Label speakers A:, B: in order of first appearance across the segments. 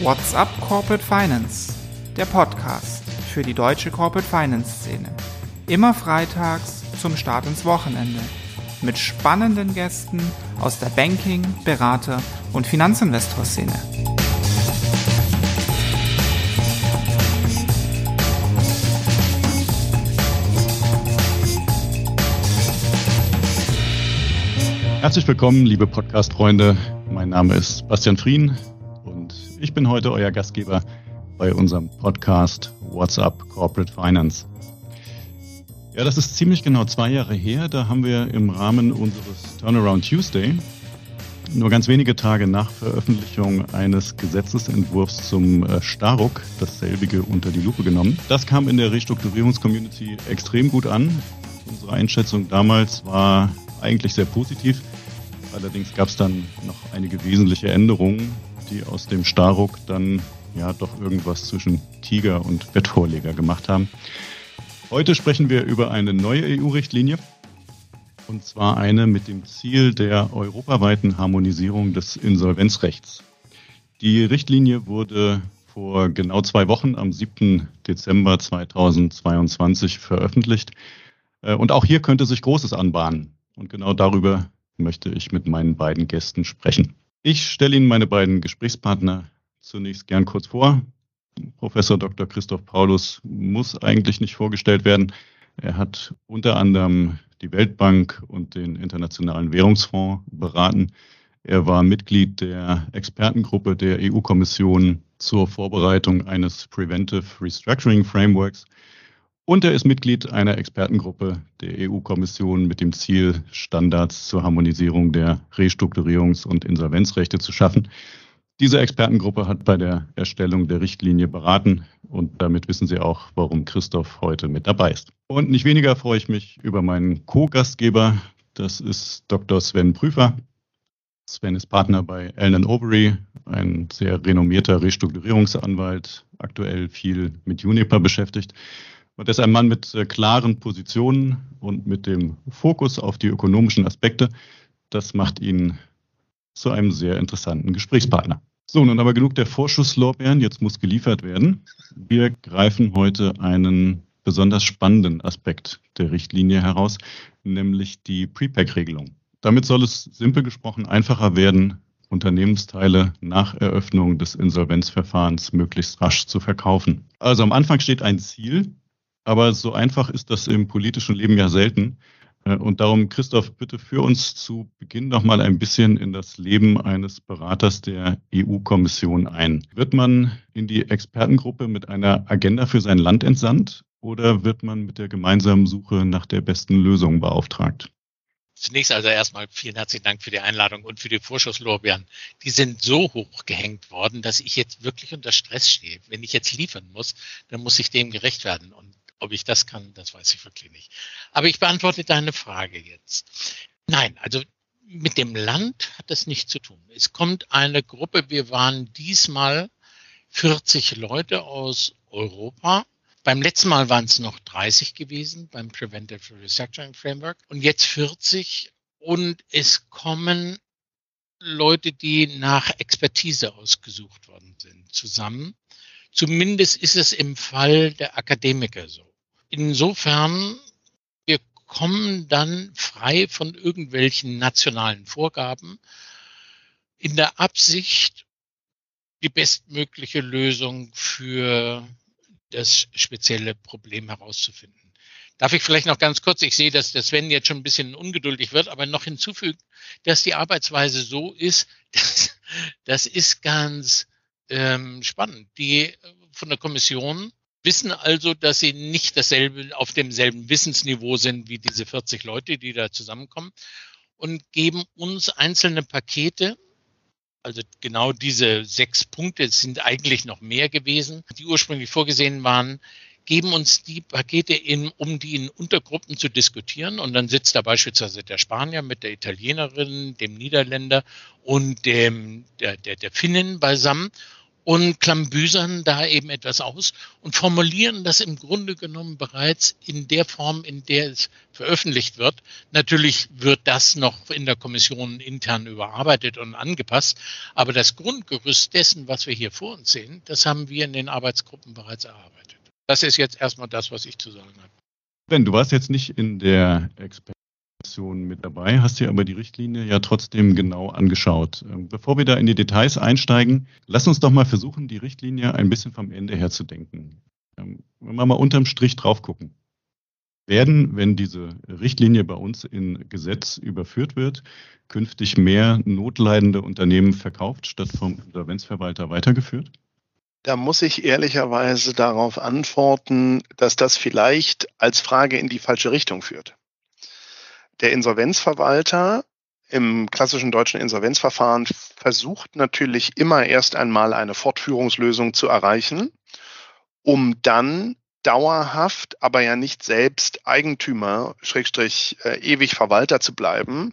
A: What's up Corporate Finance? Der Podcast für die deutsche Corporate Finance Szene. Immer freitags zum Start ins Wochenende. Mit spannenden Gästen aus der Banking-, Berater- und Finanzinvestor-Szene.
B: Herzlich willkommen, liebe Podcast-Freunde. Mein Name ist Bastian Frien ich bin heute euer Gastgeber bei unserem Podcast What's Up Corporate Finance. Ja, das ist ziemlich genau zwei Jahre her. Da haben wir im Rahmen unseres Turnaround Tuesday nur ganz wenige Tage nach Veröffentlichung eines Gesetzesentwurfs zum äh, Staruk dasselbige unter die Lupe genommen. Das kam in der Restrukturierungscommunity extrem gut an. Unsere Einschätzung damals war eigentlich sehr positiv. Allerdings gab es dann noch einige wesentliche Änderungen, die aus dem Starruck dann ja doch irgendwas zwischen Tiger und Bettvorleger gemacht haben. Heute sprechen wir über eine neue EU-Richtlinie und zwar eine mit dem Ziel der europaweiten Harmonisierung des Insolvenzrechts. Die Richtlinie wurde vor genau zwei Wochen am 7. Dezember 2022 veröffentlicht. Äh, und auch hier könnte sich Großes anbahnen. Und genau darüber möchte ich mit meinen beiden Gästen sprechen. Ich stelle Ihnen meine beiden Gesprächspartner zunächst gern kurz vor. Professor Dr. Christoph Paulus muss eigentlich nicht vorgestellt werden. Er hat unter anderem die Weltbank und den Internationalen Währungsfonds beraten. Er war Mitglied der Expertengruppe der EU-Kommission zur Vorbereitung eines Preventive Restructuring Frameworks und er ist Mitglied einer Expertengruppe der EU-Kommission mit dem Ziel, Standards zur Harmonisierung der Restrukturierungs- und Insolvenzrechte zu schaffen. Diese Expertengruppe hat bei der Erstellung der Richtlinie beraten und damit wissen Sie auch, warum Christoph heute mit dabei ist. Und nicht weniger freue ich mich über meinen Co-Gastgeber. Das ist Dr. Sven Prüfer. Sven ist Partner bei Allen Overy, ein sehr renommierter Restrukturierungsanwalt, aktuell viel mit Juniper beschäftigt. Und er ist ein Mann mit äh, klaren Positionen und mit dem Fokus auf die ökonomischen Aspekte. Das macht ihn zu einem sehr interessanten Gesprächspartner. So, nun aber genug der Vorschusslorbeeren. Jetzt muss geliefert werden. Wir greifen heute einen besonders spannenden Aspekt der Richtlinie heraus, nämlich die Prepack-Regelung. Damit soll es simpel gesprochen einfacher werden, Unternehmensteile nach Eröffnung des Insolvenzverfahrens möglichst rasch zu verkaufen. Also am Anfang steht ein Ziel, aber so einfach ist das im politischen Leben ja selten. Äh, und darum, Christoph, bitte führ uns zu Beginn noch mal ein bisschen in das Leben eines Beraters der EU-Kommission ein. Wird man in die Expertengruppe mit einer Agenda für sein Land entsandt oder wird man mit der gemeinsamen Suche nach der besten Lösung beauftragt?
C: Zunächst also erstmal vielen herzlichen Dank für die Einladung und für die Vorschusslorbeeren. Die sind so hoch gehängt worden, dass ich jetzt wirklich unter Stress stehe. Wenn ich jetzt liefern muss, dann muss ich dem gerecht werden. Und ob ich das kann, das weiß ich wirklich nicht. Aber ich beantworte deine Frage jetzt. Nein, also mit dem Land hat das nichts zu tun. Es kommt eine Gruppe, wir waren diesmal 40 Leute aus Europa. Beim letzten Mal waren es noch 30 gewesen beim Preventive Restructuring Framework und jetzt 40 und es kommen Leute, die nach Expertise ausgesucht worden sind, zusammen. Zumindest ist es im Fall der Akademiker so. Insofern, wir kommen dann frei von irgendwelchen nationalen Vorgaben in der Absicht, die bestmögliche Lösung für das spezielle Problem herauszufinden. Darf ich vielleicht noch ganz kurz, ich sehe, dass der Sven jetzt schon ein bisschen ungeduldig wird, aber noch hinzufügen, dass die Arbeitsweise so ist, dass, das ist ganz ähm, spannend. Die von der Kommission wissen also, dass sie nicht dasselbe, auf demselben Wissensniveau sind wie diese 40 Leute, die da zusammenkommen und geben uns einzelne Pakete. Also genau diese sechs Punkte sind eigentlich noch mehr gewesen, die ursprünglich vorgesehen waren, geben uns die Pakete in, um die in Untergruppen zu diskutieren. Und dann sitzt da beispielsweise der Spanier mit der Italienerin, dem Niederländer und dem, der, der, der Finnen beisammen und klambüsern da eben etwas aus und formulieren das im Grunde genommen bereits in der Form, in der es veröffentlicht wird. Natürlich wird das noch in der Kommission intern überarbeitet und angepasst, aber das Grundgerüst dessen, was wir hier vor uns sehen, das haben wir in den Arbeitsgruppen bereits erarbeitet. Das ist jetzt erstmal das, was ich zu sagen habe.
B: Ben, du warst jetzt nicht in der Experten mit dabei, hast dir aber die Richtlinie ja trotzdem genau angeschaut. Ähm, bevor wir da in die Details einsteigen, lass uns doch mal versuchen, die Richtlinie ein bisschen vom Ende her zu denken. Ähm, wenn wir mal unterm Strich drauf gucken. Werden, wenn diese Richtlinie bei uns in Gesetz überführt wird, künftig mehr notleidende Unternehmen verkauft, statt vom Insolvenzverwalter weitergeführt?
D: Da muss ich ehrlicherweise darauf antworten, dass das vielleicht als Frage in die falsche Richtung führt. Der Insolvenzverwalter im klassischen deutschen Insolvenzverfahren versucht natürlich immer erst einmal eine Fortführungslösung zu erreichen, um dann dauerhaft, aber ja nicht selbst Eigentümer, Schrägstrich, äh, ewig Verwalter zu bleiben,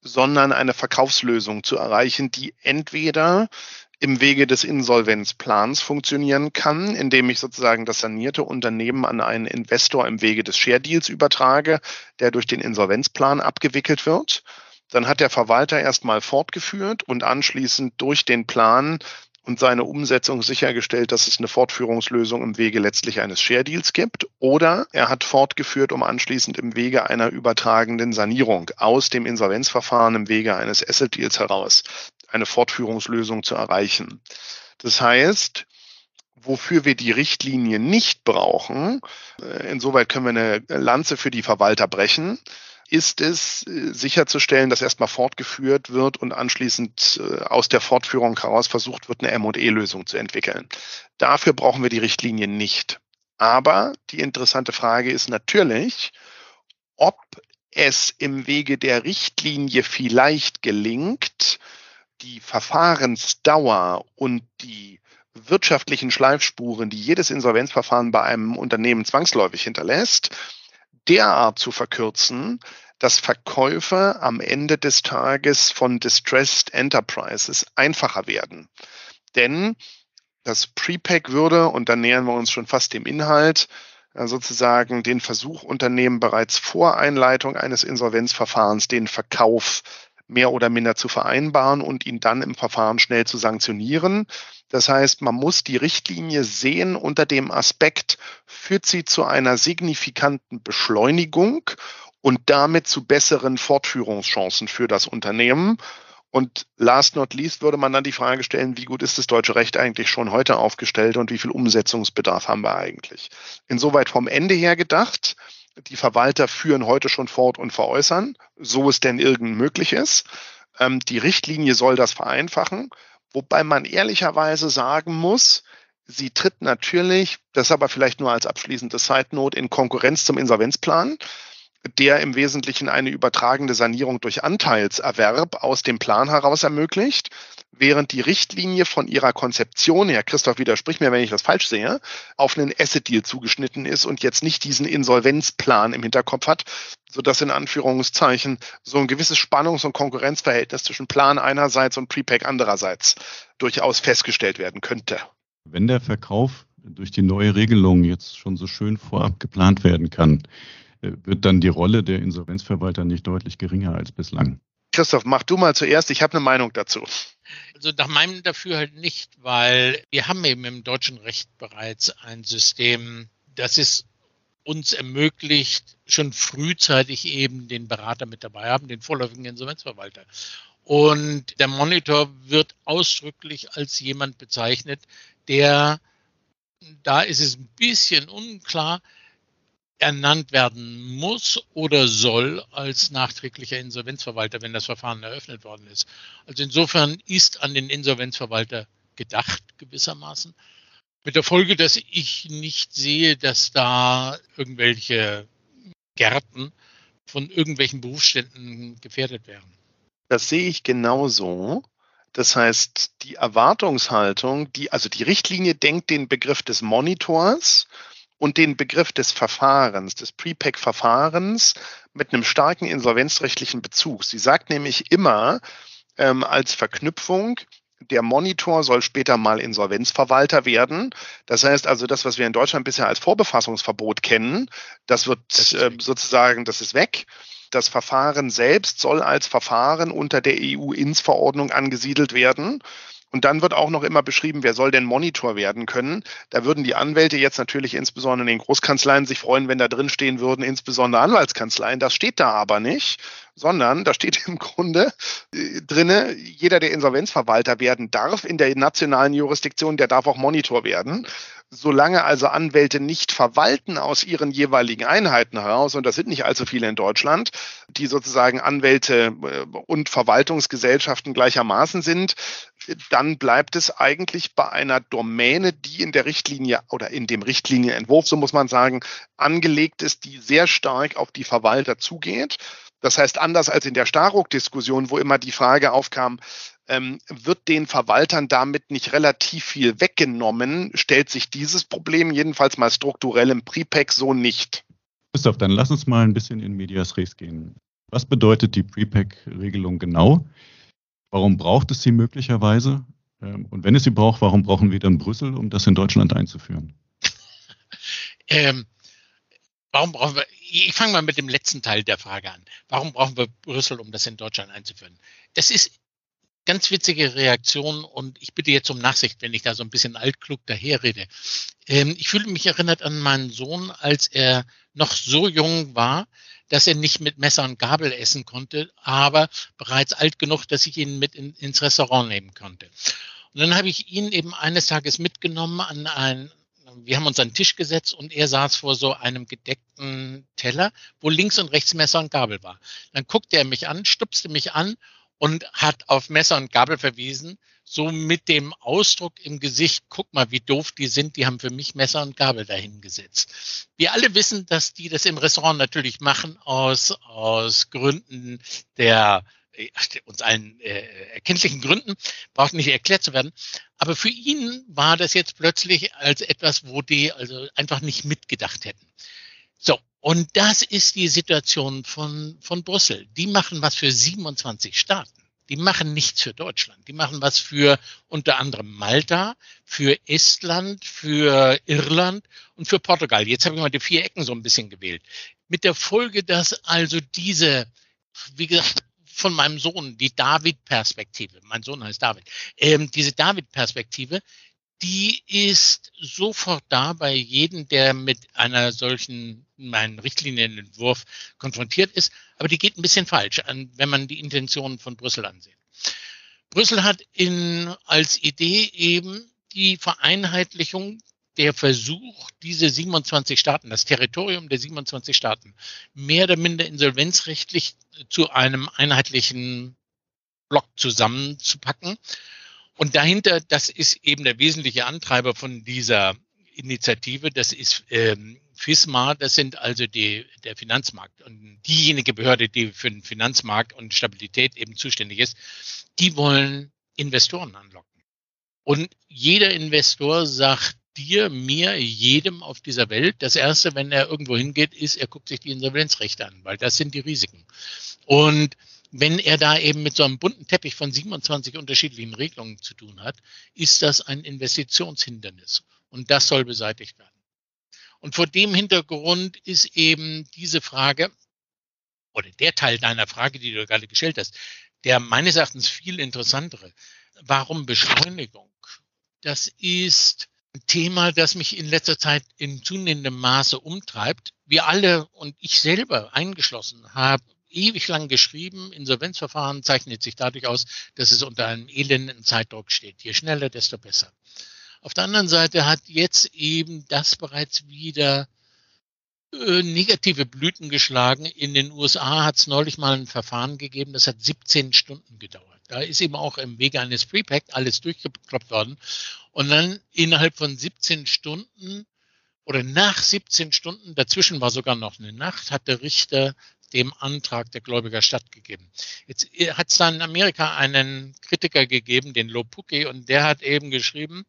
D: sondern eine Verkaufslösung zu erreichen, die entweder im Wege des Insolvenzplans funktionieren kann, indem ich sozusagen das sanierte Unternehmen an einen Investor im Wege des Share Deals übertrage, der durch den Insolvenzplan abgewickelt wird. Dann hat der Verwalter erstmal fortgeführt und anschließend durch den Plan und seine Umsetzung sichergestellt, dass es eine Fortführungslösung im Wege letztlich eines Share Deals gibt. Oder er hat fortgeführt, um anschließend im Wege einer übertragenden Sanierung aus dem Insolvenzverfahren im Wege eines Asset Deals heraus eine Fortführungslösung zu erreichen. Das heißt, wofür wir die Richtlinie nicht brauchen, äh, insoweit können wir eine Lanze für die Verwalter brechen, ist es äh, sicherzustellen, dass erstmal fortgeführt wird und anschließend äh, aus der Fortführung heraus versucht wird, eine M&E-Lösung zu entwickeln. Dafür brauchen wir die Richtlinie nicht. Aber die interessante Frage ist natürlich, ob es im Wege der Richtlinie vielleicht gelingt, die Verfahrensdauer und die wirtschaftlichen Schleifspuren, die jedes Insolvenzverfahren bei einem Unternehmen zwangsläufig hinterlässt, derart zu verkürzen, dass Verkäufe am Ende des Tages von Distressed Enterprises einfacher werden. Denn das Prepack würde, und dann nähern wir uns schon fast dem Inhalt, äh, sozusagen den Versuch unternehmen, bereits vor Einleitung eines Insolvenzverfahrens den Verkauf mehr oder minder zu vereinbaren und ihn dann im Verfahren schnell zu sanktionieren. Das heißt, man muss die Richtlinie sehen unter dem Aspekt, führt sie zu einer signifikanten Beschleunigung und damit zu besseren Fortführungschancen für das Unternehmen. Und last not least würde man dann die Frage stellen, wie gut ist das deutsche Recht eigentlich schon heute aufgestellt und wie viel Umsetzungsbedarf haben wir eigentlich? Insoweit vom Ende her gedacht, die Verwalter führen heute schon fort und veräußern, so es denn irgend möglich ist. Ähm, die Richtlinie soll das vereinfachen, wobei man ehrlicherweise sagen muss, sie tritt natürlich, das aber vielleicht nur als abschließende Side Note, in Konkurrenz zum Insolvenzplan der im Wesentlichen eine übertragende Sanierung durch Anteilserwerb aus dem Plan heraus ermöglicht, während die Richtlinie von ihrer Konzeption her, Christoph widerspricht mir, wenn ich das falsch sehe, auf einen Asset-Deal zugeschnitten ist und jetzt nicht diesen Insolvenzplan im Hinterkopf hat, sodass in Anführungszeichen so ein gewisses Spannungs- und Konkurrenzverhältnis zwischen Plan einerseits und Prepack andererseits durchaus festgestellt werden könnte.
B: Wenn der Verkauf durch die neue Regelung jetzt schon so schön vorab geplant werden kann, wird dann die Rolle der Insolvenzverwalter nicht deutlich geringer als bislang.
D: Christoph, mach du mal zuerst. Ich habe eine Meinung dazu.
C: Also nach meinem Dafür halt nicht, weil wir haben eben im deutschen Recht bereits ein System, das es uns ermöglicht, schon frühzeitig eben den Berater mit dabei haben, den vorläufigen Insolvenzverwalter. Und der Monitor wird ausdrücklich als jemand bezeichnet, der, da ist es ein bisschen unklar, ernannt werden muss oder soll als nachträglicher Insolvenzverwalter, wenn das Verfahren eröffnet worden ist. Also insofern ist an den Insolvenzverwalter gedacht gewissermaßen. Mit der Folge, dass ich nicht sehe, dass da irgendwelche Gärten von irgendwelchen Berufsständen gefährdet wären.
D: Das sehe ich genauso. Das heißt, die Erwartungshaltung, die, also die Richtlinie denkt den Begriff des Monitors und den Begriff des Verfahrens, des Prepack-Verfahrens mit einem starken insolvenzrechtlichen Bezug. Sie sagt nämlich immer ähm, als Verknüpfung, Der Monitor soll später mal Insolvenzverwalter werden. Das heißt also, das, was wir in Deutschland bisher als Vorbefassungsverbot kennen, das wird das äh, sozusagen, das ist weg. Das Verfahren selbst soll als Verfahren unter der EU-INS-Verordnung angesiedelt werden. Und dann wird auch noch immer beschrieben, wer soll denn Monitor werden können. Da würden die Anwälte jetzt natürlich insbesondere in den Großkanzleien sich freuen, wenn da drin stehen würden, insbesondere Anwaltskanzleien. Das steht da aber nicht, sondern da steht im Grunde äh, drinne, jeder, der Insolvenzverwalter werden darf in der nationalen Jurisdiktion, der darf auch Monitor werden. Solange also Anwälte nicht verwalten aus ihren jeweiligen Einheiten heraus, und das sind nicht allzu viele in Deutschland, die sozusagen Anwälte äh, und Verwaltungsgesellschaften gleichermaßen sind, dann bleibt es eigentlich bei einer Domäne, die in der Richtlinie oder in dem Richtlinienentwurf, so muss man sagen, angelegt ist, die sehr stark auf die Verwalter zugeht. Das heißt, anders als in der Staruk-Diskussion, wo immer die Frage aufkam, ähm, wird den Verwaltern damit nicht relativ viel weggenommen, stellt sich dieses Problem jedenfalls mal strukturell im Prepack so nicht.
B: Christoph, dann lass uns mal ein bisschen in Medias Res gehen. Was bedeutet die Prepack-Regelung genau? Warum braucht es sie möglicherweise? Ähm, und wenn es sie braucht, warum brauchen wir dann Brüssel, um das in Deutschland einzuführen?
C: ähm, warum brauchen wir, ich fange mal mit dem letzten Teil der Frage an. Warum brauchen wir Brüssel, um das in Deutschland einzuführen? Das ist ganz witzige Reaktion und ich bitte jetzt um Nachsicht, wenn ich da so ein bisschen altklug daherrede. Ähm, ich fühle mich erinnert an meinen Sohn, als er noch so jung war, dass er nicht mit Messer und Gabel essen konnte, aber bereits alt genug, dass ich ihn mit in, ins Restaurant nehmen konnte. Und dann habe ich ihn eben eines Tages mitgenommen an ein, wir haben uns an den Tisch gesetzt und er saß vor so einem gedeckten Teller, wo links und rechts Messer und Gabel war. Dann guckte er mich an, stupste mich an und hat auf Messer und Gabel verwiesen, so mit dem Ausdruck im Gesicht, guck mal, wie doof die sind, die haben für mich Messer und Gabel dahingesetzt. Wir alle wissen, dass die das im Restaurant natürlich machen aus, aus Gründen der uns allen äh, erkenntlichen Gründen, braucht nicht erklärt zu werden. Aber für ihn war das jetzt plötzlich als etwas, wo die also einfach nicht mitgedacht hätten. So, und das ist die Situation von, von Brüssel. Die machen was für 27 Staaten. Die machen nichts für Deutschland. Die machen was für unter anderem Malta, für Estland, für Irland und für Portugal. Jetzt habe ich mal die vier Ecken so ein bisschen gewählt. Mit der Folge, dass also diese, wie gesagt, von meinem Sohn, die David-Perspektive, mein Sohn heißt David, ähm, diese David-Perspektive, die ist sofort da bei jedem, der mit einer solchen, meinen Richtlinienentwurf konfrontiert ist. Aber die geht ein bisschen falsch, wenn man die Intentionen von Brüssel ansieht. Brüssel hat in, als Idee eben die Vereinheitlichung der Versuch, diese 27 Staaten, das Territorium der 27 Staaten, mehr oder minder insolvenzrechtlich zu einem einheitlichen Block zusammenzupacken und dahinter, das ist eben der wesentliche Antreiber von dieser Initiative, das ist ähm, FISMA, das sind also die, der Finanzmarkt und diejenige Behörde, die für den Finanzmarkt und Stabilität eben zuständig ist, die wollen Investoren anlocken. Und jeder Investor sagt dir, mir, jedem auf dieser Welt, das Erste, wenn er irgendwo hingeht, ist, er guckt sich die Insolvenzrechte an, weil das sind die Risiken. Und wenn er da eben mit so einem bunten Teppich von 27 unterschiedlichen Regelungen zu tun hat, ist das ein Investitionshindernis. Und das soll beseitigt werden. Und vor dem Hintergrund ist eben diese Frage, oder der Teil deiner Frage, die du gerade gestellt hast, der meines Erachtens viel interessantere. Warum Beschleunigung? Das ist ein Thema, das mich in letzter Zeit in zunehmendem Maße umtreibt. Wir alle und ich selber eingeschlossen haben ewig lang geschrieben. Insolvenzverfahren zeichnet sich dadurch aus, dass es unter einem elenden Zeitdruck steht. Je schneller, desto besser. Auf der anderen Seite hat jetzt eben das bereits wieder äh, negative Blüten geschlagen. In den USA hat es neulich mal ein Verfahren gegeben, das hat 17 Stunden gedauert. Da ist eben auch im Wege eines Prepack alles durchgekloppt worden. Und dann innerhalb von 17 Stunden oder nach 17 Stunden, dazwischen war sogar noch eine Nacht, hat der Richter dem Antrag der Gläubiger stattgegeben. Jetzt äh, hat es dann in Amerika einen Kritiker gegeben, den Lopuki, und der hat eben geschrieben,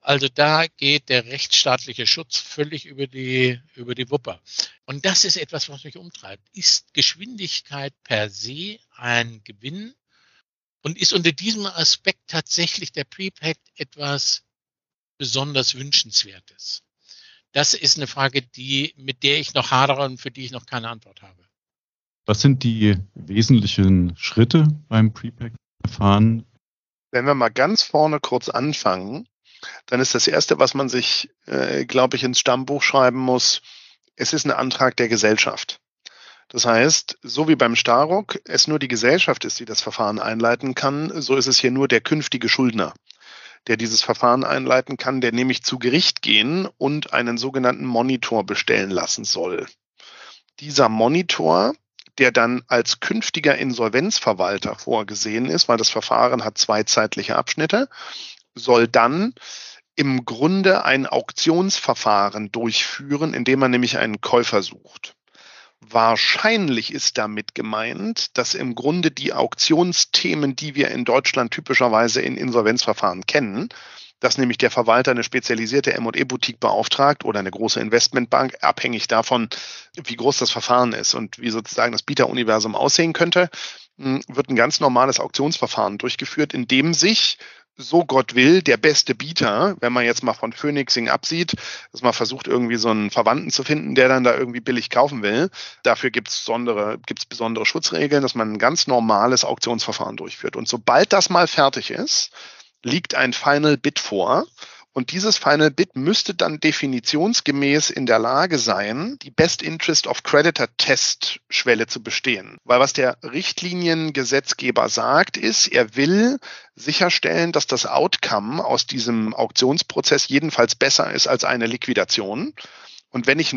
C: also da geht der rechtsstaatliche Schutz völlig über die, über die Wupper. Und das ist etwas, was mich umtreibt. Ist Geschwindigkeit per se ein Gewinn Und ist unter diesem Aspekt tatsächlich der Prepact etwas besonders Wünschenswertes? Das ist eine Frage, die, mit der ich noch hadere und für die ich noch keine Antwort habe.
B: Was sind die wesentlichen Schritte beim Prepack-Verfahren?
D: Wenn wir mal ganz vorne kurz anfangen, dann ist das Erste, was man sich, äh, glaube ich, ins Stammbuch schreiben muss, es ist ein Antrag der Gesellschaft. Das heißt, so wie beim Staruk es nur die Gesellschaft ist, die das Verfahren einleiten kann, so ist es hier nur der künftige Schuldner der dieses Verfahren einleiten kann, der nämlich zu Gericht gehen und einen sogenannten Monitor bestellen lassen soll. Dieser Monitor, der dann als künftiger Insolvenzverwalter vorgesehen ist, weil das Verfahren hat zwei zeitliche Abschnitte, soll dann im Grunde ein Auktionsverfahren durchführen, indem man nämlich einen Käufer sucht. Wahrscheinlich ist damit gemeint, dass im Grunde die Auktionsthemen, die wir in Deutschland typischerweise in Insolvenzverfahren kennen, dass nämlich der Verwalter eine spezialisierte M&E-Boutique beauftragt oder eine große Investmentbank, abhängig davon, wie groß das Verfahren ist und wie sozusagen das Bieteruniversum aussehen könnte, hm, wird ein ganz normales Auktionsverfahren durchgeführt, in dem sich so Gott will, der beste Bieter, wenn man jetzt mal von Phoenixing absieht, dass man versucht, irgendwie so einen Verwandten zu finden, der dann da irgendwie billig kaufen will. Dafür gibt es besondere, gibt's besondere Schutzregeln, dass man ein ganz normales Auktionsverfahren durchführt. Und sobald das mal fertig ist, liegt ein Final Bid vor und dieses Final Bid müsste dann definitionsgemäß in der Lage sein, die Best Interest of Creditor Test Schwelle zu bestehen. Weil was der Richtliniengesetzgeber sagt, ist, er will sicherstellen, dass das Outcome aus diesem Auktionsprozess jedenfalls besser ist als eine Liquidation. Und wenn ich,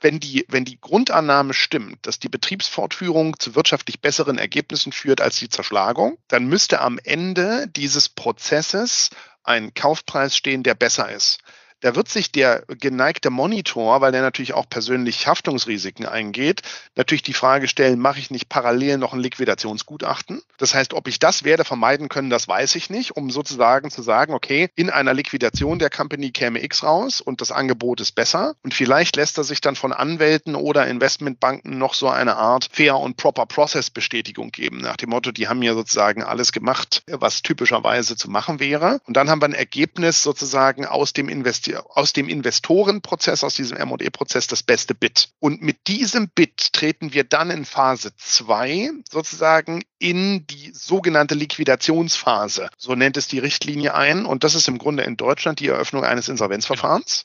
D: wenn die, wenn die Grundannahme stimmt, dass die Betriebsfortführung zu wirtschaftlich besseren Ergebnissen führt als die Zerschlagung, dann müsste am Ende dieses Prozesses ein Kaufpreis stehen, der besser ist. Da wird sich der geneigte Monitor, weil der natürlich auch persönlich Haftungsrisiken eingeht, natürlich die Frage stellen, mache ich nicht parallel noch ein Liquidationsgutachten? Das heißt, ob ich das werde vermeiden können, das weiß ich nicht, um sozusagen zu sagen, okay, in einer Liquidation der Company käme X raus und das Angebot ist besser und vielleicht lässt er sich dann von Anwälten oder Investmentbanken noch so eine Art Fair und Proper Process Bestätigung geben, nach dem Motto, die haben ja sozusagen alles gemacht, was typischerweise zu machen wäre. Und dann haben wir ein Ergebnis sozusagen aus dem Invest aus dem Investorenprozess, aus diesem M&E-Prozess das beste Bit. Und mit diesem Bit treten wir dann in Phase 2 sozusagen in die sogenannte Liquidationsphase. So nennt es die Richtlinie ein. Und das ist im Grunde in Deutschland die Eröffnung eines Insolvenzverfahrens.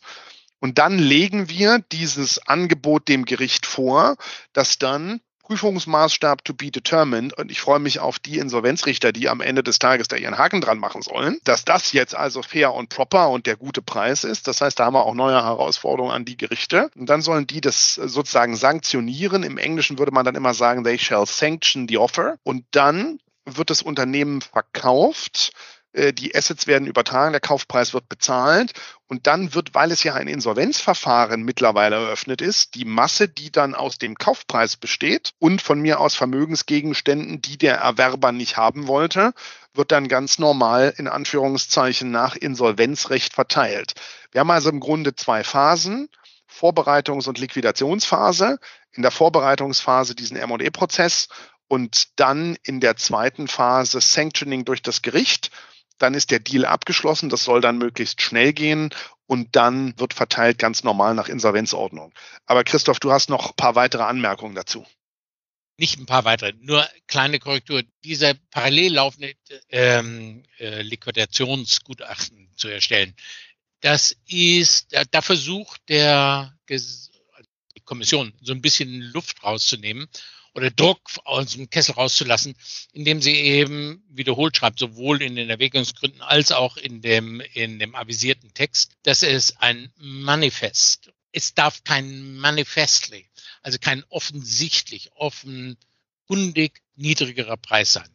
D: Und dann legen wir dieses Angebot dem Gericht vor, das dann Prüfungsmaßstab to be determined. Und ich freue mich auf die Insolvenzrichter, die am Ende des Tages da ihren Haken dran machen sollen. Dass das jetzt also fair und proper und der gute Preis ist. Das heißt, da haben wir auch neue Herausforderungen an die Gerichte. Und dann sollen die das sozusagen sanktionieren. Im Englischen würde man dann immer sagen, they shall sanction the offer. Und dann wird das Unternehmen verkauft die Assets werden übertragen, der Kaufpreis wird bezahlt und dann wird, weil es ja ein Insolvenzverfahren mittlerweile eröffnet ist, die Masse, die dann aus dem Kaufpreis besteht und von mir aus Vermögensgegenständen, die der Erwerber nicht haben wollte, wird dann ganz normal in Anführungszeichen nach Insolvenzrecht verteilt. Wir haben also im Grunde zwei Phasen. Vorbereitungs- und Liquidationsphase. In der Vorbereitungsphase diesen M&E-Prozess und dann in der zweiten Phase Sanctioning durch das Gericht dann ist der Deal abgeschlossen, das soll dann möglichst schnell gehen und dann wird verteilt ganz normal nach Insolvenzordnung. Aber Christoph, du hast noch ein paar weitere Anmerkungen dazu.
C: Nicht ein paar weitere, nur kleine Korrektur. Diese parallel laufende ähm, äh, Liquidationsgutachten zu erstellen, das ist, da, da versucht der die Kommission so ein bisschen Luft rauszunehmen oder Druck aus dem Kessel rauszulassen, indem sie eben wiederholt schreibt, sowohl in den Erwägungsgründen als auch in dem, in dem avisierten Text, dass es ein Manifest, es darf kein Manifestly, also kein offensichtlich, offenkundig niedrigerer Preis sein.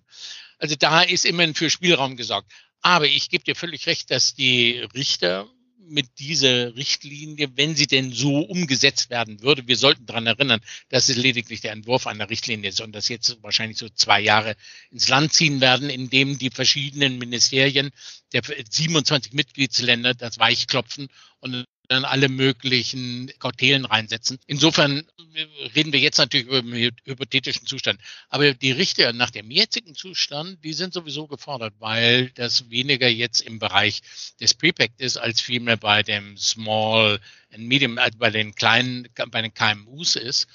C: Also da ist immerhin für Spielraum gesorgt. Aber ich gebe dir völlig recht, dass die Richter mit dieser Richtlinie, wenn sie denn so umgesetzt werden würde. Wir sollten daran erinnern, dass es lediglich der Entwurf einer Richtlinie ist und dass jetzt wahrscheinlich so zwei Jahre ins Land ziehen werden, in dem die verschiedenen Ministerien der 27 Mitgliedsländer das Weichklopfen und dann alle möglichen Kautelen reinsetzen. Insofern reden wir jetzt natürlich über einen hypothetischen Zustand. Aber die Richter nach dem jetzigen Zustand, die sind sowieso gefordert, weil das weniger jetzt im Bereich des Prepact ist, als vielmehr bei dem Small and Medium, also bei den kleinen, bei den KMUs ist.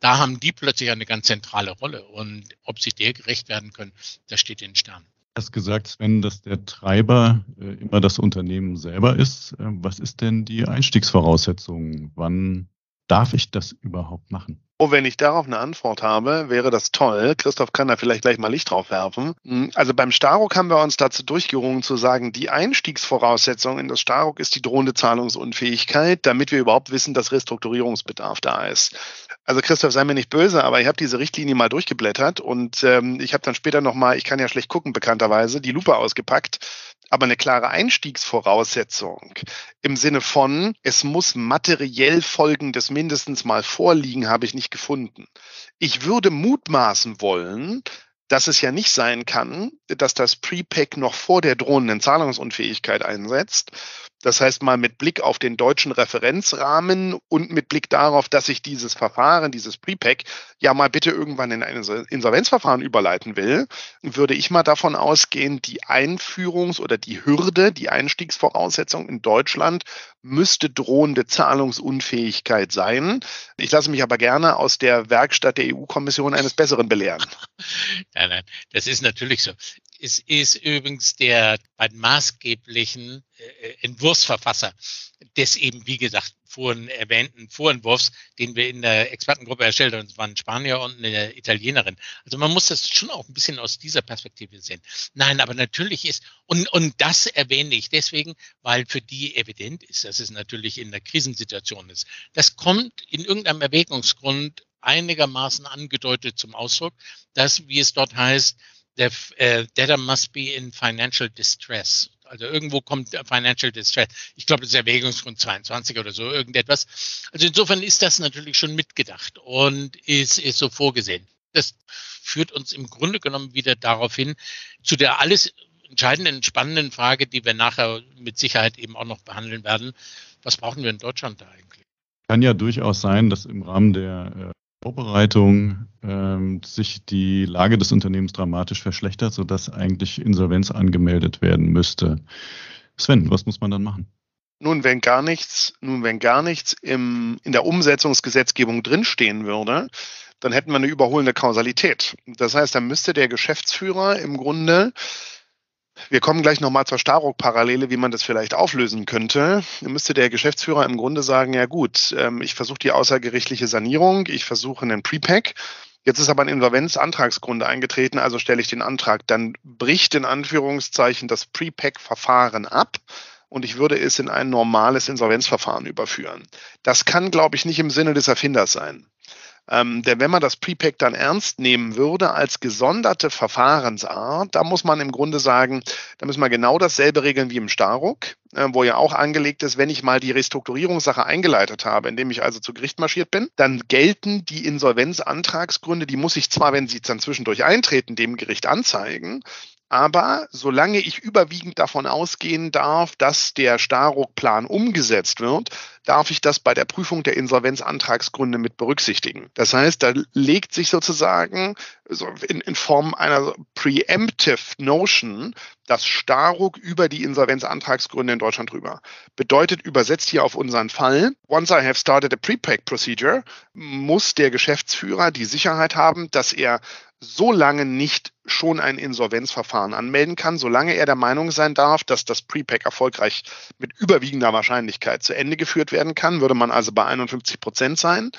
C: Da haben die plötzlich eine ganz zentrale Rolle. Und ob sie der gerecht werden können, das steht in den Sternen
B: hast gesagt, Sven, dass der Treiber äh, immer das Unternehmen selber ist. Äh, was ist denn die Einstiegsvoraussetzung? Wann darf ich das überhaupt machen?
D: Oh, wenn ich darauf eine Antwort habe, wäre das toll. Christoph kann da vielleicht gleich mal Licht drauf werfen. Hm, also beim Staruk haben wir uns dazu durchgerungen zu sagen, die Einstiegsvoraussetzung in das Staruk ist die drohende Zahlungsunfähigkeit, damit wir überhaupt wissen, dass Restrukturierungsbedarf da ist. Also Christoph, sei mir nicht böse, aber ich habe diese Richtlinie mal durchgeblättert und ähm, ich habe dann später nochmal, ich kann ja schlecht gucken bekannterweise, die Lupe ausgepackt aber eine klare Einstiegsvoraussetzung im Sinne von, es muss materiell Folgendes mindestens mal vorliegen, habe ich nicht gefunden. Ich würde mutmaßen wollen, dass es ja nicht sein kann, dass das Prepack noch vor der drohenden Zahlungsunfähigkeit einsetzt, das heißt mal mit Blick auf den deutschen Referenzrahmen und mit Blick darauf, dass ich dieses Verfahren, dieses Prepack ja mal bitte irgendwann in ein Insolvenzverfahren überleiten will, würde ich mal davon ausgehen, die Einführungs- oder die Hürde, die Einstiegsvoraussetzung in Deutschland müsste drohende Zahlungsunfähigkeit sein. Ich lasse mich aber gerne aus der Werkstatt der EU-Kommission eines Besseren belehren.
C: Nein, nein, das ist natürlich so. Es ist übrigens der maßgeblichen äh, Entwurfsverfasser des eben, wie gesagt, vorhin erwähnten Vorentwurfs, den wir in der Expertengruppe erstellt haben. Es waren Spanier und eine Italienerin. Also man muss das schon auch ein bisschen aus dieser Perspektive sehen. Nein, aber natürlich ist, und, und das erwähne ich deswegen, weil für die evident ist, dass es natürlich in der Krisensituation ist. Das kommt in irgendeinem Erwägungsgrund einigermaßen angedeutet zum Ausdruck, dass, wie es dort heißt, the uh, data must be in financial distress. Also irgendwo kommt Financial Distress. Ich glaube, das ist Erwägungsgrund 22 oder so, irgendetwas. Also insofern ist das natürlich schon mitgedacht und ist, ist so vorgesehen. Das führt uns im Grunde genommen wieder darauf hin, zu der alles entscheidenden, spannenden Frage, die wir nachher mit Sicherheit eben auch noch behandeln werden. Was brauchen wir in Deutschland da eigentlich?
B: Kann ja durchaus sein, dass im Rahmen der äh, Vorbereitung ähm, sich die Lage des Unternehmens dramatisch verschlechtert, sodass eigentlich Insolvenz angemeldet werden müsste. Sven, was muss man dann machen?
D: Nun, wenn gar nichts, nun, wenn gar nichts im, in der Umsetzungsgesetzgebung drinstehen würde, dann hätten wir eine überholende Kausalität. Das heißt, dann müsste der Geschäftsführer im Grunde wir kommen gleich nochmal zur Staruk-Parallele, wie man das vielleicht auflösen könnte. Dann müsste der Geschäftsführer im Grunde sagen, ja gut, ähm, ich versuche die außergerichtliche Sanierung, ich versuche einen Prepack. Jetzt ist aber ein Insolvenzantragsgrund eingetreten, also stelle ich den Antrag. Dann bricht in Anführungszeichen das Prepack-Verfahren ab und ich würde es in ein normales Insolvenzverfahren überführen. Das kann, glaube ich, nicht im Sinne des Erfinders sein. Ähm, denn wenn man das Prepack dann ernst nehmen würde als gesonderte Verfahrensart, da muss man im Grunde sagen, da müssen wir genau dasselbe regeln wie im Staruk, äh, wo ja auch angelegt ist, wenn ich mal die Restrukturierungssache eingeleitet habe, indem ich also zu Gericht marschiert bin, dann gelten die Insolvenzantragsgründe, die muss ich zwar, wenn sie dann zwischendurch eintreten, dem Gericht anzeigen, aber solange ich überwiegend davon ausgehen darf, dass der Staruk-Plan umgesetzt wird, darf ich das bei der Prüfung der Insolvenzantragsgründe mit berücksichtigen. Das heißt, da legt sich sozusagen in, Form einer preemptive Notion das Staruk über die Insolvenzantragsgründe in Deutschland drüber. Bedeutet übersetzt hier auf unseren Fall, once I have started a prepack procedure, muss der Geschäftsführer die Sicherheit haben, dass er so lange nicht schon ein Insolvenzverfahren anmelden kann, solange er der Meinung sein darf, dass das Prepack erfolgreich mit überwiegender Wahrscheinlichkeit zu Ende geführt werden kann, würde man also bei 51 Prozent sein.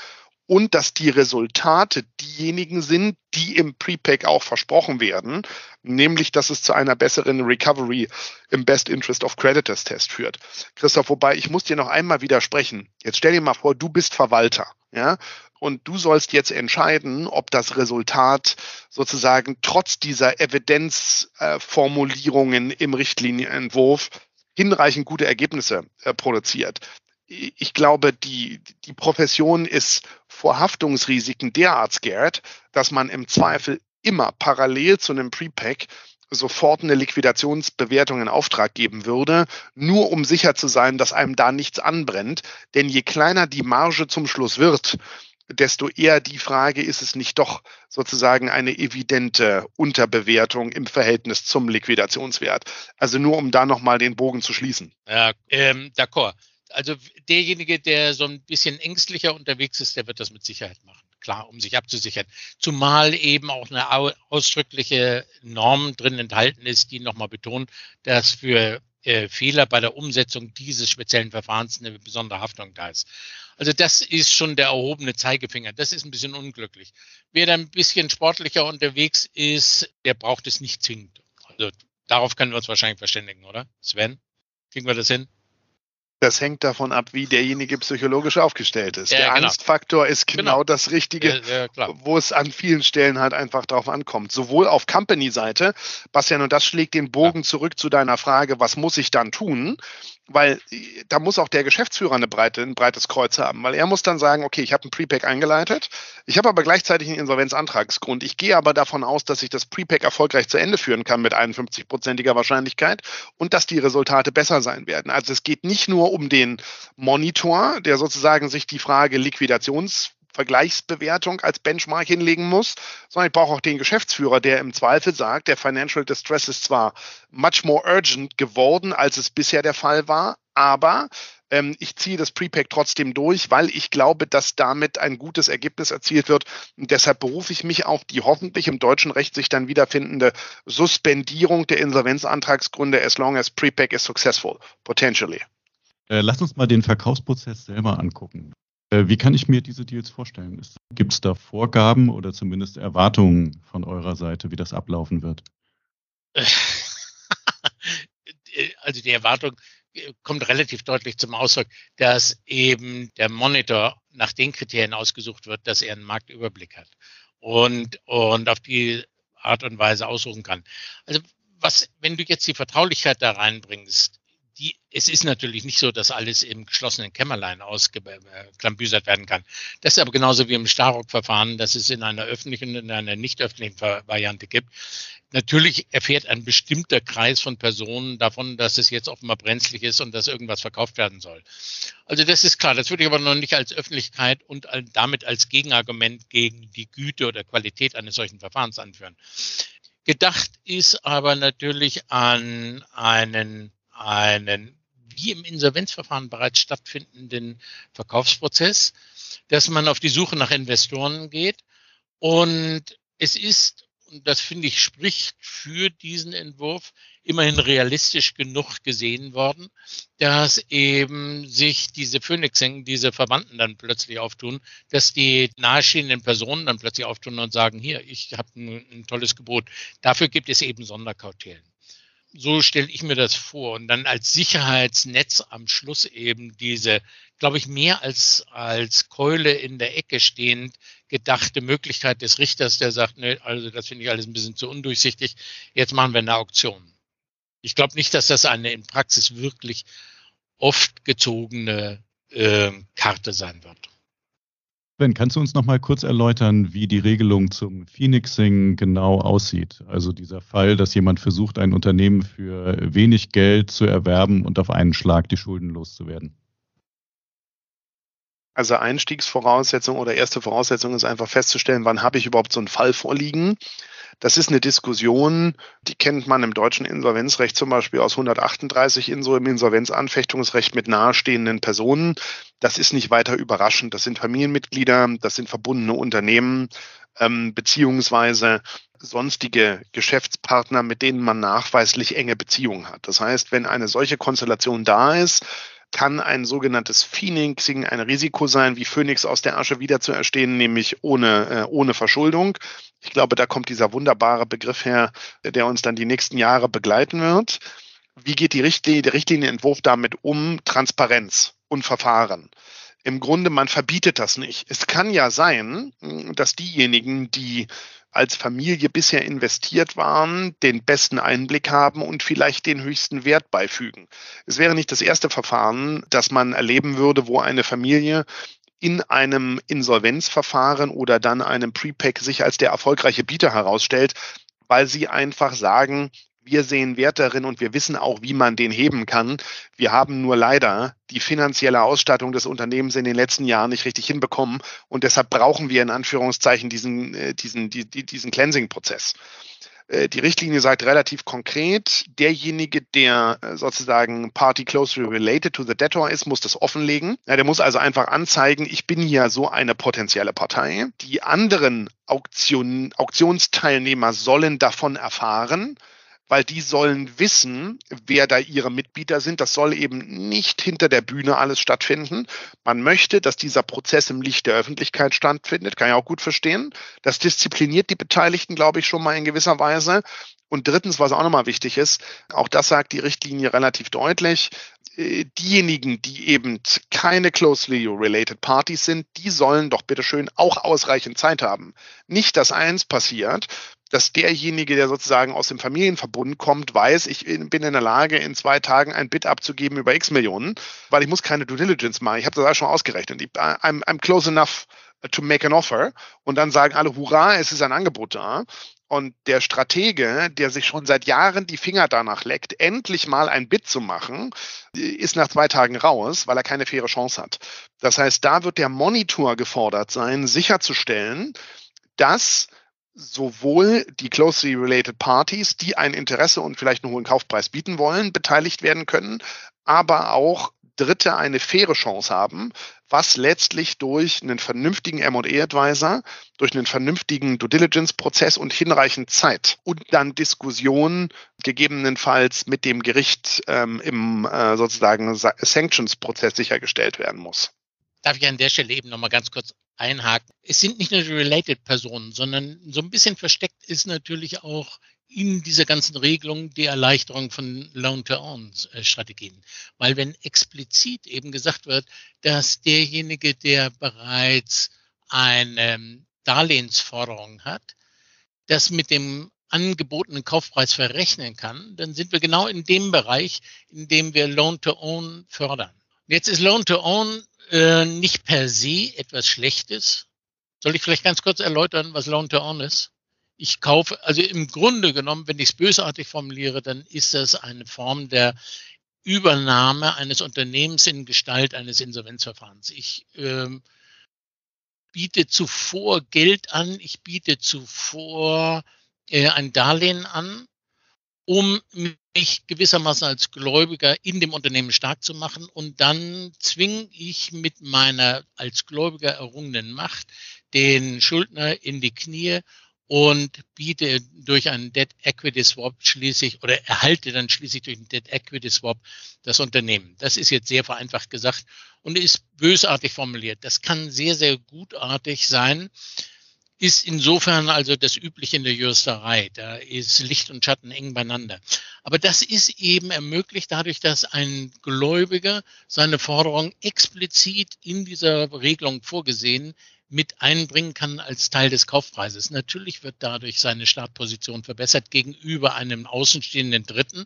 D: Und dass die Resultate diejenigen sind, die im Prepack auch versprochen werden, nämlich dass es zu einer besseren Recovery im Best Interest of Creditors Test führt. Christoph, wobei ich muss dir noch einmal widersprechen. Jetzt stell dir mal vor, du bist Verwalter, ja, und du sollst jetzt entscheiden, ob das Resultat sozusagen trotz dieser Evidenzformulierungen im Richtlinienentwurf hinreichend gute Ergebnisse äh, produziert. Ich glaube, die, die Profession ist vor Haftungsrisiken derart scared, dass man im Zweifel immer parallel zu einem Prepack sofort eine Liquidationsbewertung in Auftrag geben würde, nur um sicher zu sein, dass einem da nichts anbrennt. Denn je kleiner die Marge zum Schluss wird, desto eher die Frage, ist es nicht doch sozusagen eine evidente Unterbewertung im Verhältnis zum Liquidationswert? Also nur um da nochmal den Bogen zu schließen.
C: Ja, ähm, d'accord. Also derjenige, der so ein bisschen ängstlicher unterwegs ist, der wird das mit Sicherheit machen. Klar, um sich abzusichern. Zumal eben auch eine ausdrückliche Norm drin enthalten ist, die nochmal betont, dass für äh, Fehler bei der Umsetzung dieses speziellen Verfahrens eine besondere Haftung da ist. Also das ist schon der erhobene Zeigefinger. Das ist ein bisschen unglücklich. Wer da ein bisschen sportlicher unterwegs ist, der braucht es nicht zwingend. Also darauf können wir uns wahrscheinlich verständigen, oder? Sven, kriegen wir das hin?
D: Das hängt davon ab, wie derjenige psychologisch aufgestellt ist. Ja, der genau. Angstfaktor ist genau, genau. das Richtige, ja, ja, wo es an vielen Stellen halt einfach drauf ankommt. Sowohl auf Company-Seite, Bastian, und das schlägt den Bogen zurück zu deiner Frage, was muss ich dann tun? Weil äh, da muss auch der Geschäftsführer eine breite, ein breites Kreuz haben, weil er muss dann sagen, okay, ich habe ein Prepack eingeleitet, ich habe aber gleichzeitig einen Insolvenzantragsgrund. Ich gehe aber davon aus, dass ich das Prepack erfolgreich zu Ende führen kann mit 51-prozentiger Wahrscheinlichkeit und dass die Resultate besser sein werden. Also es geht nicht nur um den Monitor, der sozusagen sich die Frage Liquidations Vergleichsbewertung als Benchmark hinlegen muss, sondern ich brauche auch den Geschäftsführer, der im Zweifel sagt, der Financial Distress ist zwar much more urgent geworden, als es bisher der Fall war, aber ähm, ich ziehe das Prepack trotzdem durch, weil ich glaube, dass damit ein gutes Ergebnis erzielt wird. Und deshalb berufe ich mich auf die hoffentlich im deutschen Recht sich dann wiederfindende Suspendierung der Insolvenzantragsgründe as long as Prepack is successful, potentially.
B: Äh, lass uns mal den Verkaufsprozess selber angucken. Äh, wie kann ich mir diese Deals vorstellen? Gibt es da Vorgaben oder zumindest Erwartungen von eurer Seite, wie das ablaufen wird?
C: Also die Erwartung äh, kommt relativ deutlich zum Ausdruck, dass eben der Monitor nach den Kriterien ausgesucht wird, dass er einen Marktüberblick hat und, und auf die Art und Weise aussuchen kann. Also was, wenn du jetzt die Vertraulichkeit da reinbringst, die, es ist natürlich nicht so, dass alles im geschlossenen Kämmerlein ausgeklambüsert werden kann. Das ist aber genauso wie im Starrock-Verfahren, dass es in einer öffentlichen und in einer nicht öffentlichen Variante gibt. Natürlich erfährt ein bestimmter Kreis von Personen davon, dass es jetzt offenbar brenzlig ist und dass irgendwas verkauft werden soll. Also das ist klar. Das würde ich aber noch nicht als Öffentlichkeit und damit als Gegenargument gegen die Güte oder Qualität eines solchen Verfahrens anführen. Gedacht ist aber natürlich an einen einen wie im Insolvenzverfahren bereits stattfindenden Verkaufsprozess, dass man auf die Suche nach Investoren geht. Und es ist, und das finde ich spricht für diesen Entwurf, immerhin realistisch genug gesehen worden, dass eben sich diese Phoenixing, diese Verwandten dann plötzlich auftun, dass die nahestehenden Personen dann plötzlich auftun und sagen, hier, ich habe ein, ein tolles Gebot. Dafür gibt es eben Sonderkautelen so stelle ich mir das vor. Und dann als Sicherheitsnetz am Schluss eben diese, glaube ich, mehr als, als Keule in der Ecke stehend gedachte Möglichkeit des Richters, der sagt, ne, also das finde ich alles ein bisschen zu undurchsichtig, jetzt machen wir eine Auktion. Ich glaube nicht, dass das eine in Praxis wirklich oft gezogene äh, Karte sein wird.
B: Ben, kannst du uns noch mal kurz erläutern, wie die Regelung zum Phoenixing genau aussieht? Also dieser Fall, dass jemand versucht, ein Unternehmen für wenig Geld zu erwerben und auf einen Schlag die Schulden loszuwerden.
D: Also Einstiegsvoraussetzung oder erste Voraussetzung ist einfach festzustellen, wann habe ich überhaupt so einen Fall vorliegen. Das ist eine Diskussion, die kennt man im deutschen Insolvenzrecht zum Beispiel aus 138 Inso im Insolvenzanfechtungsrecht mit nahestehenden Personen. Das ist nicht weiter überraschend. Das sind Familienmitglieder, das sind verbundene Unternehmen, ähm, beziehungsweise sonstige Geschäftspartner, mit denen man nachweislich enge Beziehungen hat. Das heißt, wenn eine solche Konstellation da ist, kann ein sogenanntes Phoenixing ein Risiko sein, wie Phoenix aus der Asche wieder zu erstehen, nämlich ohne, äh, ohne Verschuldung. Ich glaube, da kommt dieser wunderbare Begriff her, der uns dann die nächsten Jahre begleiten wird. Wie geht die Richtlinie, der Richtlinienentwurf damit um? Transparenz und Verfahren. Im Grunde, man verbietet das nicht. Es kann ja sein, dass diejenigen, die als Familie bisher investiert waren, den besten Einblick haben und vielleicht den höchsten Wert beifügen. Es wäre nicht das erste Verfahren, das man erleben würde, wo eine Familie in einem Insolvenzverfahren oder dann einem Prepack sich als der erfolgreiche Bieter herausstellt, weil sie einfach sagen, wir sehen Wert darin und wir wissen auch, wie man den heben kann. Wir haben nur leider die finanzielle Ausstattung des Unternehmens in den letzten Jahren nicht richtig hinbekommen und deshalb brauchen wir in Anführungszeichen diesen, äh, diesen, diesen Cleansing-Prozess. Äh, die Richtlinie sagt relativ konkret, derjenige, der äh, sozusagen Party closely related to the debtor ist, muss das offenlegen. Ja, der muss also einfach anzeigen, ich bin hier so eine potenzielle Partei. Die anderen Auktion, Auktionsteilnehmer sollen davon erfahren weil die sollen wissen, wer da ihre Mitbieter sind. Das soll eben nicht hinter der Bühne alles stattfinden. Man möchte, dass dieser Prozess im Licht der Öffentlichkeit stattfindet, kann ich auch gut verstehen. Das diszipliniert die Beteiligten, glaube ich, schon mal in gewisser Weise. Und drittens, was auch nochmal wichtig ist, auch das sagt die Richtlinie relativ deutlich, äh, diejenigen, die eben keine closely related Parties sind, die sollen doch bitteschön auch ausreichend Zeit haben. Nicht, dass eins passiert, dass derjenige, der sozusagen aus dem Familienverbund kommt, weiß, ich bin in der Lage, in zwei Tagen ein Bid abzugeben über x Millionen, weil ich muss keine Due Diligence machen. Ich habe das auch schon ausgerechnet. I'm, I'm close enough to make an offer. Und dann sagen alle, hurra, es ist ein Angebot da. Und der Stratege, der sich schon seit Jahren die Finger danach leckt, endlich mal ein Bid zu machen, ist nach zwei Tagen raus, weil er keine faire Chance hat. Das heißt, da wird der Monitor gefordert sein, sicherzustellen, dass sowohl die closely related parties, die ein Interesse und vielleicht einen hohen Kaufpreis bieten wollen, beteiligt werden können, aber auch Dritte eine faire Chance haben, was letztlich durch einen vernünftigen M&A-Advisor, durch einen vernünftigen Due Diligence-Prozess und hinreichend Zeit und dann Diskussionen gegebenenfalls mit dem Gericht ähm, im äh, sozusagen Sanctions-Prozess sichergestellt werden muss.
C: Darf ich an der Stelle eben nochmal ganz kurz einhaken? Es sind nicht nur die Related-Personen, sondern so ein bisschen versteckt ist natürlich auch in dieser ganzen Regelung die Erleichterung von Loan-to-Own-Strategien. Weil wenn explizit eben gesagt wird, dass derjenige, der bereits eine Darlehensforderung hat, das mit dem angebotenen Kaufpreis verrechnen kann, dann sind wir genau in dem Bereich, in dem wir Loan-to-Own fördern. Jetzt ist Loan-to-Own äh, nicht per se etwas Schlechtes. Soll ich vielleicht ganz kurz erläutern, was Loan to Own ist? Ich kaufe, also im Grunde genommen, wenn ich es bösartig formuliere, dann ist das eine Form der Übernahme eines Unternehmens in Gestalt eines Insolvenzverfahrens. Ich ähm, biete zuvor Geld an, ich biete zuvor äh, ein Darlehen an um mich gewissermaßen als Gläubiger in dem Unternehmen stark zu machen. Und dann zwinge ich mit meiner als Gläubiger errungenen Macht den Schuldner in die Knie und biete durch einen Debt Equity Swap schließlich oder erhalte dann schließlich durch einen Debt Equity Swap das Unternehmen. Das ist jetzt sehr vereinfacht gesagt und ist bösartig formuliert. Das kann sehr, sehr gutartig sein ist insofern also das Übliche in der Juristerei. Da ist Licht und Schatten eng beieinander. Aber das ist eben ermöglicht dadurch, dass ein Gläubiger seine Forderung explizit in dieser Regelung vorgesehen mit einbringen kann als Teil des Kaufpreises. Natürlich wird dadurch seine Startposition verbessert gegenüber einem außenstehenden Dritten,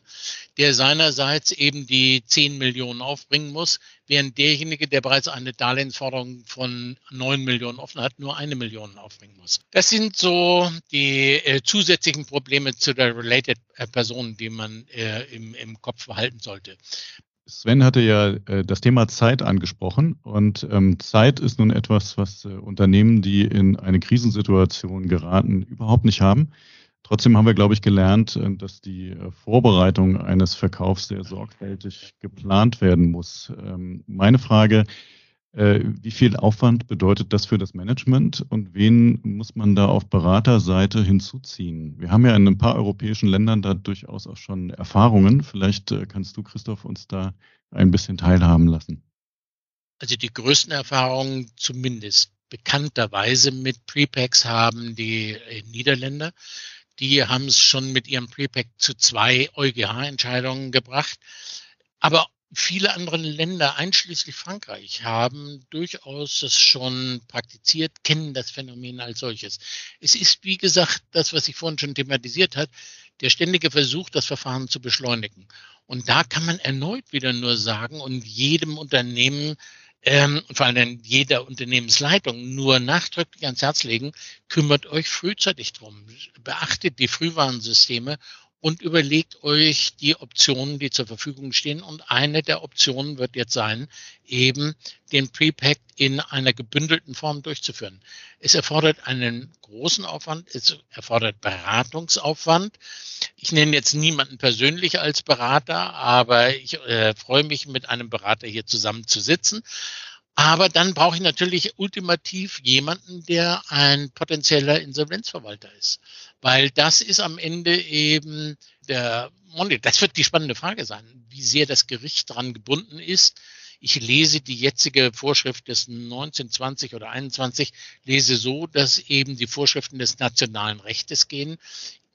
C: der seinerseits eben die 10 Millionen aufbringen muss, während derjenige, der bereits eine Darlehensforderung von 9 Millionen offen hat, nur eine Million aufbringen muss. Das sind so die äh, zusätzlichen Probleme zu der Related äh, Person, die man äh, im, im Kopf behalten sollte.
B: Sven hatte ja äh, das Thema Zeit angesprochen und ähm, Zeit ist nun etwas, was äh, Unternehmen, die in eine Krisensituation geraten, überhaupt nicht haben. Trotzdem haben wir, glaube ich, gelernt, äh, dass die äh, Vorbereitung eines Verkaufs sehr sorgfältig geplant werden muss. Ähm, meine Frage, wie viel Aufwand bedeutet das für das Management und wen muss man da auf Beraterseite hinzuziehen? Wir haben ja in ein paar europäischen Ländern da durchaus auch schon Erfahrungen. Vielleicht äh, kannst du, Christoph, uns da ein bisschen teilhaben lassen.
C: Also die größten Erfahrungen zumindest bekannterweise mit Prepacks haben die äh, Niederländer. Die haben es schon mit ihrem Prepack zu zwei EuGH-Entscheidungen gebracht. Aber Viele andere Länder, einschließlich Frankreich, haben durchaus das schon praktiziert, kennen das Phänomen als solches. Es ist, wie gesagt, das, was ich vorhin schon thematisiert hat, der ständige Versuch, das Verfahren zu beschleunigen. Und da kann man erneut wieder nur sagen und jedem Unternehmen ähm, vor allem jeder Unternehmensleitung nur nachdrücklich ans Herz legen, kümmert euch frühzeitig drum. Beachtet die Frühwarnsysteme und überlegt euch die Optionen, die zur Verfügung stehen. Und eine der Optionen wird jetzt sein, eben den Prepack in einer gebündelten Form durchzuführen. Es erfordert einen großen Aufwand, es erfordert Beratungsaufwand. Ich nenne jetzt niemanden persönlich als Berater, aber ich äh, freue mich, mit einem Berater hier zusammen zu sitzen. Aber dann brauche ich natürlich ultimativ jemanden, der ein potenzieller Insolvenzverwalter ist. Weil das ist am Ende eben der, das wird die spannende Frage sein, wie sehr das Gericht daran gebunden ist. Ich lese die jetzige Vorschrift des 1920 oder 21, lese so, dass eben die Vorschriften des nationalen Rechtes gehen.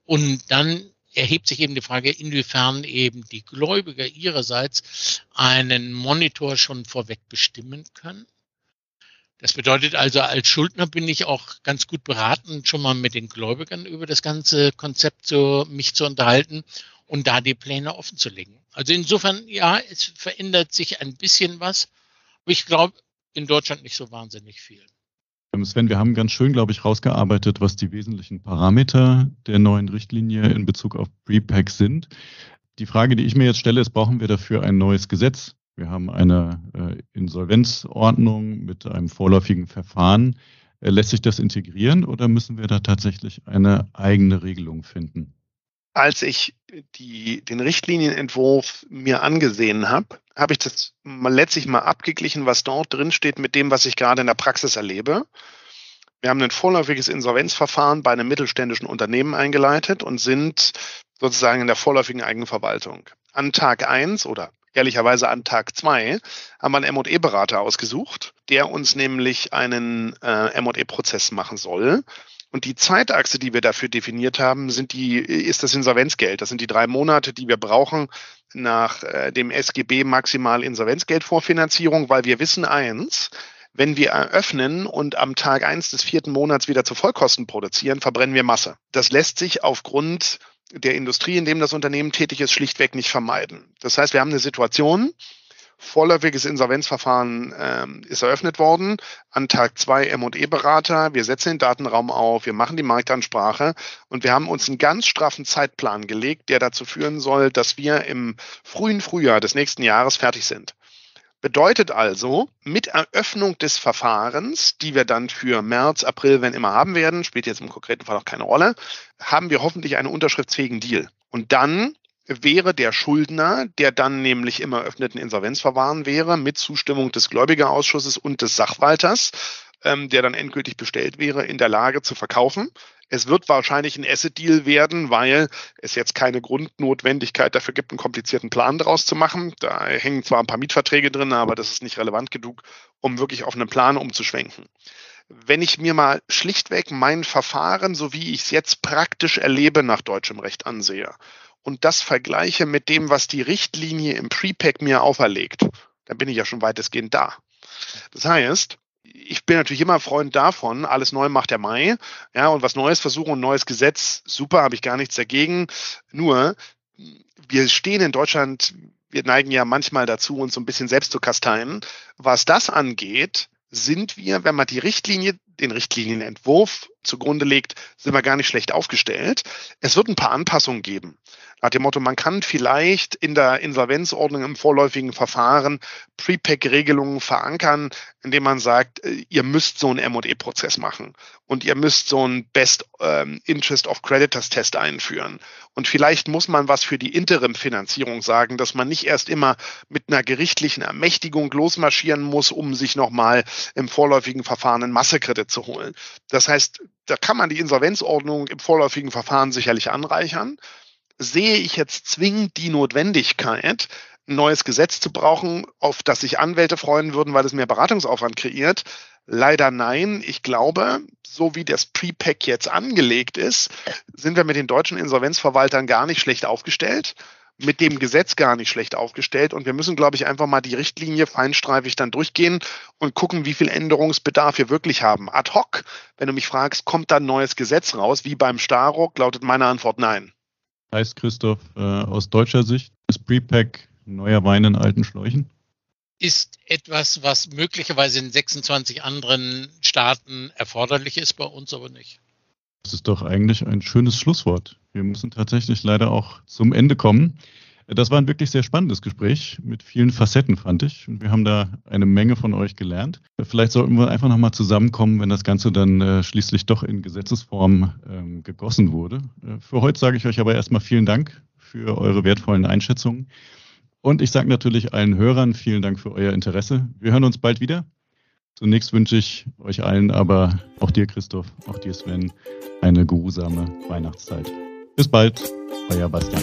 C: Und dann erhebt sich eben die Frage, inwiefern eben die Gläubiger ihrerseits einen Monitor schon vorweg bestimmen können. Das bedeutet also, als Schuldner bin ich auch ganz gut beraten, schon mal mit den Gläubigern über das ganze Konzept so mich zu unterhalten und da die Pläne offen zu legen. Also insofern, ja, es verändert sich ein bisschen was, aber ich glaube in Deutschland nicht so wahnsinnig viel.
B: Ähm, Sven, wir haben ganz schön, glaube ich, rausgearbeitet, was die wesentlichen Parameter der neuen Richtlinie in Bezug auf Prepack sind. Die Frage, die ich mir jetzt stelle, ist, brauchen wir dafür ein neues Gesetz? Wir haben eine äh, Insolvenzordnung mit einem vorläufigen Verfahren. Äh, lässt sich das integrieren oder müssen wir da tatsächlich eine eigene Regelung finden?
D: Als ich die, den Richtlinienentwurf mir angesehen habe, habe ich das mal letztlich mal abgeglichen, was dort drin steht mit dem, was ich gerade in der Praxis erlebe. Wir haben ein vorläufiges Insolvenzverfahren bei einem mittelständischen Unternehmen eingeleitet und sind sozusagen in der vorläufigen Eigenverwaltung. An Tag eins oder ehrlicherweise an Tag zwei haben wir einen M&E-Berater ausgesucht, der uns nämlich einen äh, M&E-Prozess machen soll. Und die Zeitachse, die wir dafür definiert haben, sind die, ist das Insolvenzgeld. Das sind die drei Monate, die wir brauchen nach äh, dem SGB maximal Insolvenzgeldvorfinanzierung, weil wir wissen eins, wenn wir eröffnen und am Tag eins des vierten Monats wieder zu Vollkosten produzieren, verbrennen wir Masse. Das lässt sich aufgrund der Industrie, in dem das Unternehmen tätig ist, schlichtweg nicht vermeiden. Das heißt, wir haben eine Situation, vorläufiges Insolvenzverfahren ähm, ist eröffnet worden. An Tag zwei M&E-Berater. Wir setzen den Datenraum auf, wir machen die Marktansprache und wir haben uns einen ganz straffen Zeitplan gelegt, der dazu führen soll, dass wir im frühen Frühjahr des nächsten Jahres fertig sind. Bedeutet also, mit Eröffnung des Verfahrens, die wir dann für März, April, wenn immer haben werden, spielt jetzt im konkreten Fall auch keine Rolle, haben wir hoffentlich einen unterschriftsfähigen Deal. Und dann wäre der Schuldner, der dann nämlich im eröffneten Insolvenzverfahren wäre, mit Zustimmung des Gläubigerausschusses und des Sachwalters, ähm, der dann endgültig bestellt wäre, in der Lage zu verkaufen. Es wird wahrscheinlich ein Asset-Deal werden, weil es jetzt keine Grundnotwendigkeit dafür gibt, einen komplizierten Plan daraus zu machen. Da hängen zwar ein paar Mietverträge drin, aber das ist nicht relevant genug, um wirklich auf einen Plan umzuschwenken. Wenn ich mir mal schlichtweg mein Verfahren, so wie ich es jetzt praktisch erlebe, nach deutschem Recht ansehe und das vergleiche mit dem, was die Richtlinie im Prepack mir auferlegt, dann bin ich ja schon weitestgehend da. Das heißt, ich bin natürlich immer Freund davon, alles neu macht der Mai. Ja, und was Neues versuchen, ein neues Gesetz, super, habe ich gar nichts dagegen. Nur, wir stehen in Deutschland, wir neigen ja manchmal dazu, uns so ein bisschen selbst zu kasteien. Was das angeht, sind wir, wenn man die Richtlinie, den Richtlinienentwurf zugrunde legt, sind wir gar nicht schlecht aufgestellt. Es wird ein paar Anpassungen geben. Nach dem Motto, man kann vielleicht in der Insolvenzordnung im vorläufigen Verfahren Prepack-Regelungen verankern, indem man sagt, äh, ihr müsst so einen M&E-Prozess machen und ihr müsst so einen Best ähm, Interest of Creditors Test einführen. Und vielleicht muss man was für die Interim-Finanzierung sagen, dass man nicht erst immer mit einer gerichtlichen Ermächtigung losmarschieren muss, um sich nochmal im vorläufigen Verfahren einen Massekredit zu holen. Das heißt, da kann man die Insolvenzordnung im vorläufigen Verfahren sicherlich anreichern sehe ich jetzt zwingend die Notwendigkeit, ein neues Gesetz zu brauchen, auf das sich Anwälte freuen würden, weil es mehr Beratungsaufwand kreiert? Leider nein. Ich glaube, so wie das Prepack jetzt angelegt ist, sind wir mit den deutschen Insolvenzverwaltern gar nicht schlecht aufgestellt, mit dem Gesetz gar nicht schlecht aufgestellt. Und wir müssen, glaube ich, einfach mal die Richtlinie feinstreifig dann durchgehen und gucken, wie viel Änderungsbedarf wir wirklich haben. Ad hoc, wenn du mich fragst, kommt da ein neues Gesetz raus, wie beim Starock, lautet meine Antwort nein.
B: Heißt Christoph, äh, aus deutscher Sicht ist Prepack neuer Wein in alten Schläuchen?
C: ist etwas, was möglicherweise in 26 anderen Staaten erforderlich ist, bei uns aber nicht.
B: Das ist doch eigentlich ein schönes Schlusswort. Wir müssen tatsächlich leider auch zum Ende kommen. Das war ein wirklich sehr spannendes Gespräch mit vielen Facetten, fand ich. Und wir haben da eine Menge von euch gelernt. Vielleicht sollten wir einfach nochmal zusammenkommen, wenn das Ganze dann äh, schließlich doch in Gesetzesform ähm, gegossen wurde. Äh, für heute sage ich euch aber erstmal vielen Dank für eure wertvollen Einschätzungen. Und ich sage natürlich allen Hörern vielen Dank für euer Interesse. Wir hören uns bald wieder. Zunächst wünsche ich euch allen aber, auch dir Christoph, auch dir Sven, eine geruhsame Weihnachtszeit. Bis bald, euer Bastian.